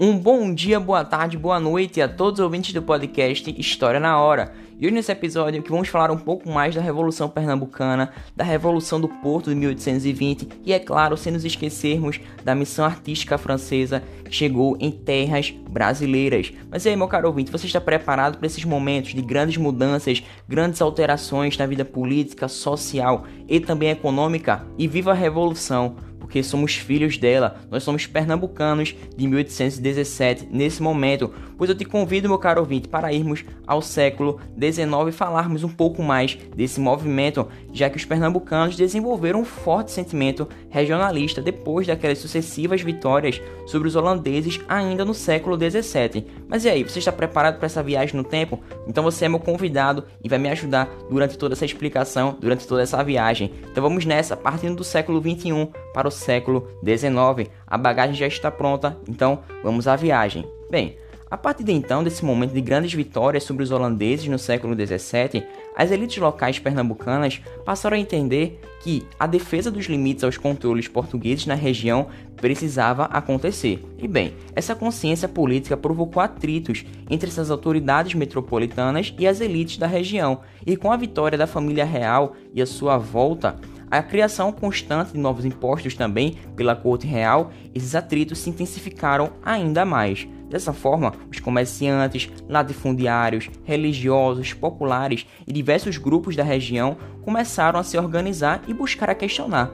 Um bom dia, boa tarde, boa noite a todos os ouvintes do podcast História na Hora. E hoje nesse episódio que vamos falar um pouco mais da Revolução Pernambucana, da Revolução do Porto de 1820 e, é claro, sem nos esquecermos da missão artística francesa que chegou em terras brasileiras. Mas e aí, meu caro ouvinte, você está preparado para esses momentos de grandes mudanças, grandes alterações na vida política, social e também econômica? E viva a Revolução! Porque somos filhos dela, nós somos pernambucanos de 1817 nesse momento, pois eu te convido, meu caro ouvinte, para irmos ao século XIX e falarmos um pouco mais desse movimento, já que os pernambucanos desenvolveram um forte sentimento regionalista depois daquelas sucessivas vitórias sobre os holandeses ainda no século XVII. Mas e aí, você está preparado para essa viagem no tempo? Então você é meu convidado e vai me ajudar durante toda essa explicação, durante toda essa viagem. Então vamos nessa, partindo do século XXI para o século XIX. A bagagem já está pronta, então vamos à viagem. Bem, a partir de então, desse momento de grandes vitórias sobre os holandeses no século XVII, as elites locais pernambucanas passaram a entender que a defesa dos limites aos controles portugueses na região precisava acontecer. E bem, essa consciência política provocou atritos entre essas autoridades metropolitanas e as elites da região, e com a vitória da família real e a sua volta a criação constante de novos impostos também pela corte real, esses atritos se intensificaram ainda mais. Dessa forma, os comerciantes, latifundiários, religiosos, populares e diversos grupos da região começaram a se organizar e buscar a questionar,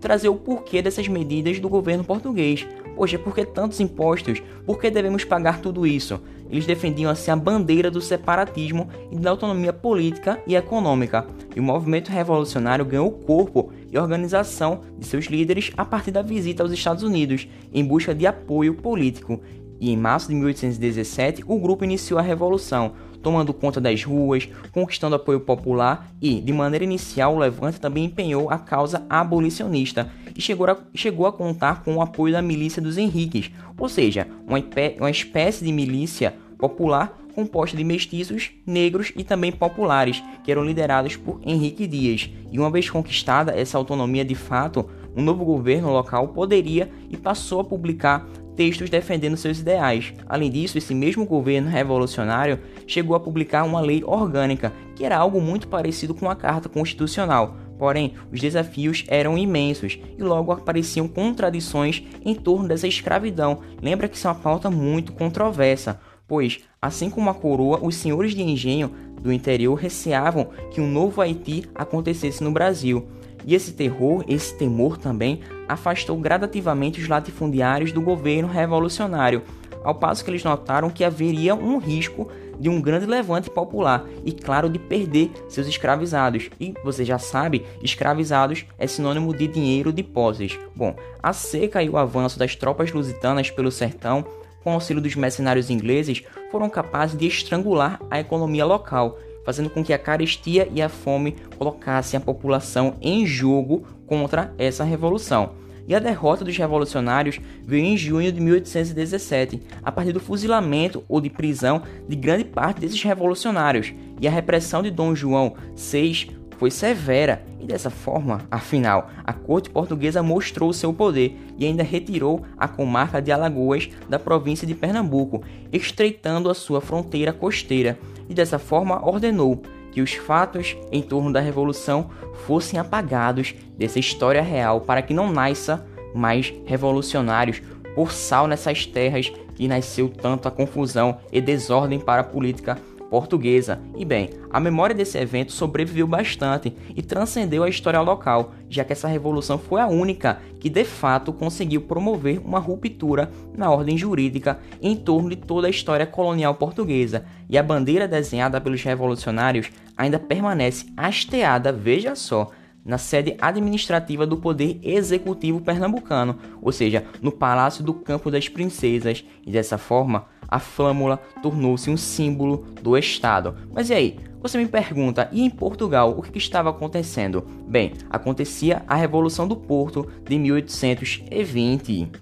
trazer o porquê dessas medidas do governo português. Poxa, por que tantos impostos? Por que devemos pagar tudo isso? Eles defendiam assim a bandeira do separatismo e da autonomia política e econômica. E o movimento revolucionário ganhou corpo e organização de seus líderes a partir da visita aos Estados Unidos, em busca de apoio político. E em março de 1817, o grupo iniciou a revolução, tomando conta das ruas, conquistando apoio popular e, de maneira inicial, o Levante também empenhou a causa abolicionista e chegou a, chegou a contar com o apoio da milícia dos Henriques, ou seja, uma, uma espécie de milícia popular composta de mestiços, negros e também populares, que eram liderados por Henrique Dias. E uma vez conquistada essa autonomia de fato, um novo governo local poderia e passou a publicar textos defendendo seus ideais. Além disso, esse mesmo governo revolucionário chegou a publicar uma lei orgânica, que era algo muito parecido com a Carta Constitucional. Porém, os desafios eram imensos e logo apareciam contradições em torno dessa escravidão. Lembra que isso é uma pauta muito controversa, pois, assim como a coroa, os senhores de engenho do interior receavam que um novo Haiti acontecesse no Brasil. E esse terror, esse temor também, afastou gradativamente os latifundiários do governo revolucionário, ao passo que eles notaram que haveria um risco de um grande levante popular e, claro, de perder seus escravizados. E você já sabe, escravizados é sinônimo de dinheiro de posses. Bom, a seca e o avanço das tropas lusitanas pelo sertão, com auxílio dos mercenários ingleses, foram capazes de estrangular a economia local fazendo com que a carestia e a fome colocassem a população em jogo contra essa revolução. E a derrota dos revolucionários veio em junho de 1817, a partir do fuzilamento ou de prisão de grande parte desses revolucionários, e a repressão de Dom João VI foi severa. E dessa forma, afinal, a corte portuguesa mostrou seu poder e ainda retirou a comarca de Alagoas da província de Pernambuco, estreitando a sua fronteira costeira, e dessa forma ordenou que os fatos em torno da revolução fossem apagados dessa história real para que não nasça mais revolucionários por sal nessas terras que nasceu tanto a confusão e desordem para a política portuguesa. E bem, a memória desse evento sobreviveu bastante e transcendeu a história local, já que essa revolução foi a única que de fato conseguiu promover uma ruptura na ordem jurídica em torno de toda a história colonial portuguesa. E a bandeira desenhada pelos revolucionários ainda permanece hasteada, veja só, na sede administrativa do Poder Executivo Pernambucano, ou seja, no Palácio do Campo das Princesas, e dessa forma a flâmula tornou-se um símbolo do Estado. Mas e aí? Você me pergunta, e em Portugal o que estava acontecendo? Bem, acontecia a Revolução do Porto de 1820.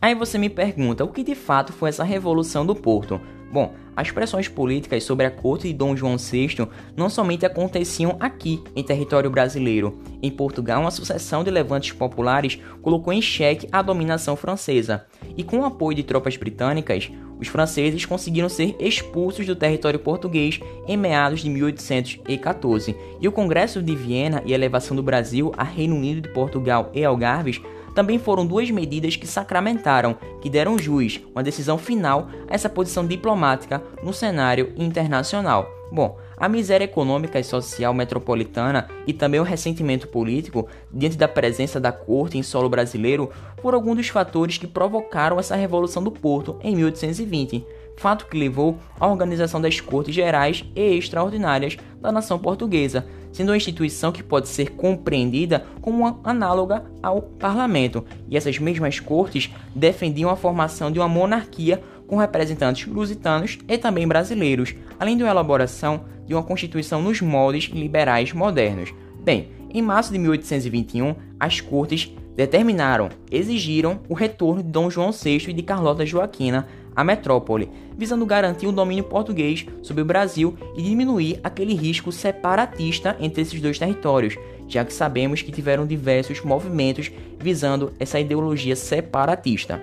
Aí você me pergunta, o que de fato foi essa revolução do Porto? Bom, as pressões políticas sobre a corte de Dom João VI não somente aconteciam aqui, em território brasileiro. Em Portugal, uma sucessão de levantes populares colocou em xeque a dominação francesa. E com o apoio de tropas britânicas, os franceses conseguiram ser expulsos do território português em meados de 1814. E o Congresso de Viena e a elevação do Brasil a Reino Unido de Portugal e Algarves também foram duas medidas que sacramentaram, que deram juiz, uma decisão final a essa posição diplomática no cenário internacional. Bom, a miséria econômica e social metropolitana e também o ressentimento político diante da presença da corte em solo brasileiro foram alguns dos fatores que provocaram essa revolução do Porto em 1820 fato que levou à organização das Cortes Gerais e Extraordinárias da nação portuguesa, sendo uma instituição que pode ser compreendida como uma análoga ao parlamento, e essas mesmas cortes defendiam a formação de uma monarquia com representantes lusitanos e também brasileiros, além de uma elaboração de uma constituição nos moldes liberais modernos. Bem, em março de 1821, as cortes determinaram, exigiram o retorno de Dom João VI e de Carlota Joaquina à metrópole, visando garantir o domínio português sobre o Brasil e diminuir aquele risco separatista entre esses dois territórios, já que sabemos que tiveram diversos movimentos visando essa ideologia separatista.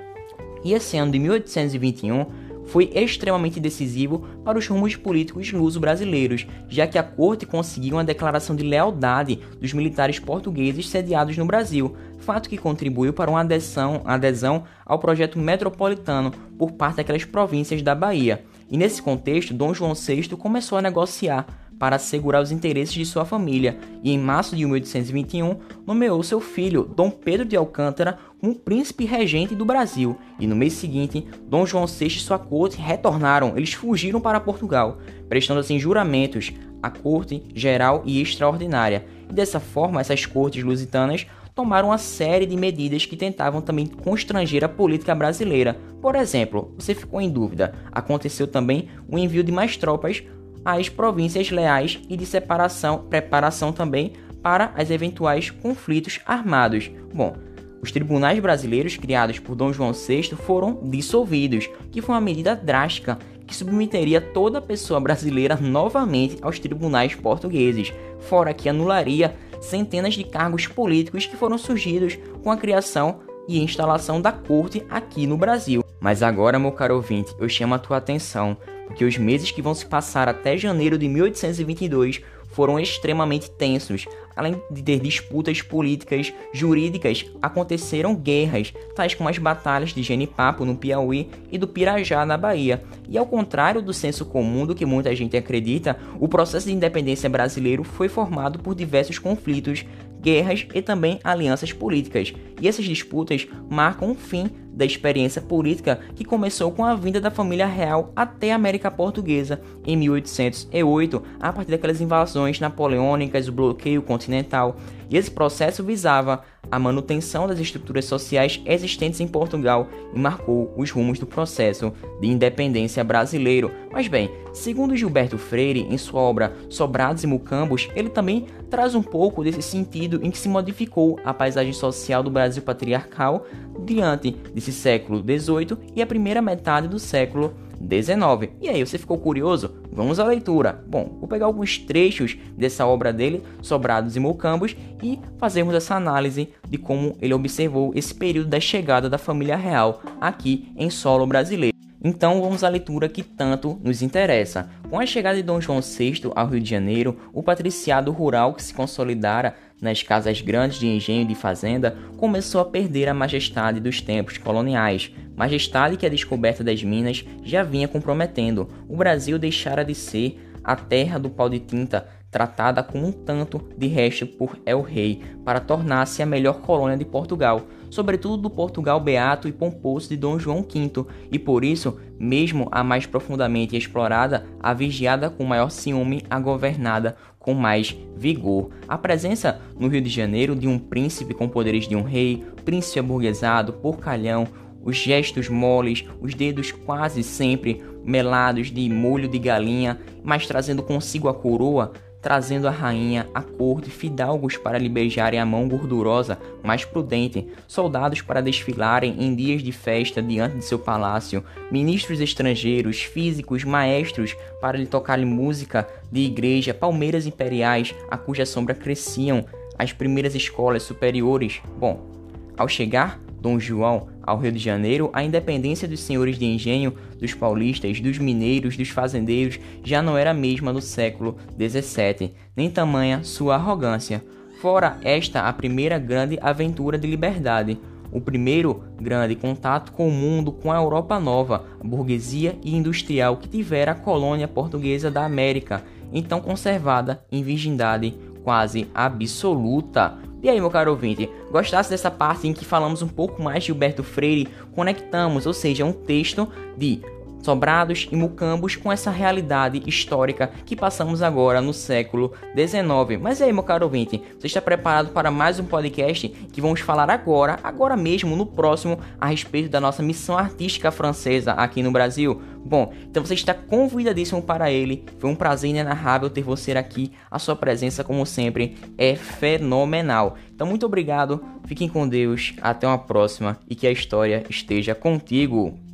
E esse ano de 1821 foi extremamente decisivo para os rumos políticos luso-brasileiros, já que a corte conseguiu uma declaração de lealdade dos militares portugueses sediados no Brasil, fato que contribuiu para uma adesão, adesão ao projeto metropolitano por parte daquelas províncias da Bahia. E nesse contexto, Dom João VI começou a negociar para assegurar os interesses de sua família e, em março de 1821, nomeou seu filho, Dom Pedro de Alcântara, como príncipe regente do Brasil. E no mês seguinte, Dom João VI e sua corte retornaram, eles fugiram para Portugal, prestando assim juramentos à corte geral e extraordinária. E dessa forma, essas cortes lusitanas tomaram uma série de medidas que tentavam também constranger a política brasileira. Por exemplo, você ficou em dúvida, aconteceu também o envio de mais tropas às províncias leais e de separação, preparação também para as eventuais conflitos armados. Bom, os tribunais brasileiros criados por Dom João VI foram dissolvidos, que foi uma medida drástica que submeteria toda pessoa brasileira novamente aos tribunais portugueses, fora que anularia centenas de cargos políticos que foram surgidos com a criação e instalação da corte aqui no Brasil. Mas agora, meu caro ouvinte, eu chamo a tua atenção porque os meses que vão se passar até janeiro de 1822 foram extremamente tensos. Além de ter disputas políticas, jurídicas, aconteceram guerras, tais como as batalhas de Genipapo no Piauí e do Pirajá na Bahia. E ao contrário do senso comum do que muita gente acredita, o processo de independência brasileiro foi formado por diversos conflitos, guerras e também alianças políticas. E essas disputas marcam o fim da experiência política que começou com a vinda da família real até a América Portuguesa em 1808, a partir daquelas invasões napoleônicas, o bloqueio continental. E esse processo visava a manutenção das estruturas sociais existentes em Portugal e marcou os rumos do processo de independência brasileiro. Mas bem, segundo Gilberto Freire, em sua obra Sobrados e Mucambos, ele também traz um pouco desse sentido em que se modificou a paisagem social do Brasil patriarcal diante desse século XVIII e a primeira metade do século 19. E aí, você ficou curioso? Vamos à leitura. Bom, vou pegar alguns trechos dessa obra dele, Sobrados e Mocambos, e fazermos essa análise de como ele observou esse período da chegada da família real aqui em solo brasileiro. Então vamos à leitura que tanto nos interessa. Com a chegada de Dom João VI ao Rio de Janeiro, o patriciado rural que se consolidara nas casas grandes de engenho e de fazenda começou a perder a majestade dos tempos coloniais, majestade que a descoberta das minas já vinha comprometendo. O Brasil deixara de ser a terra do pau de tinta, tratada como um tanto de resto por El Rei, para tornar-se a melhor colônia de Portugal, sobretudo do Portugal beato e pomposo de Dom João V, e por isso, mesmo a mais profundamente explorada, a vigiada com maior ciúme, a governada com mais vigor. A presença no Rio de Janeiro de um príncipe com poderes de um rei, príncipe aburguesado, porcalhão, os gestos moles, os dedos quase sempre melados de molho de galinha, mas trazendo consigo a coroa, trazendo a rainha, a corte, fidalgos para lhe beijarem a mão gordurosa, mais prudente, soldados para desfilarem em dias de festa diante de seu palácio, ministros estrangeiros, físicos, maestros para lhe tocarem música de igreja, palmeiras imperiais a cuja sombra cresciam as primeiras escolas superiores. Bom, ao chegar Dom João ao Rio de Janeiro, a independência dos senhores de engenho, dos paulistas, dos mineiros, dos fazendeiros já não era a mesma do século XVII, nem tamanha sua arrogância. Fora esta a primeira grande aventura de liberdade, o primeiro grande contato com o mundo, com a Europa nova, burguesia e industrial que tivera a colônia portuguesa da América, então conservada em virgindade quase absoluta. E aí, meu caro ouvinte, gostasse dessa parte em que falamos um pouco mais de Gilberto Freire, conectamos, ou seja, um texto de Sobrados e Mucambos com essa realidade histórica que passamos agora no século XIX. Mas aí, meu caro ouvinte, você está preparado para mais um podcast que vamos falar agora, agora mesmo, no próximo, a respeito da nossa missão artística francesa aqui no Brasil? Bom, então você está convidadíssimo para ele. Foi um prazer inenarrável ter você aqui. A sua presença, como sempre, é fenomenal. Então, muito obrigado. Fiquem com Deus. Até uma próxima e que a história esteja contigo.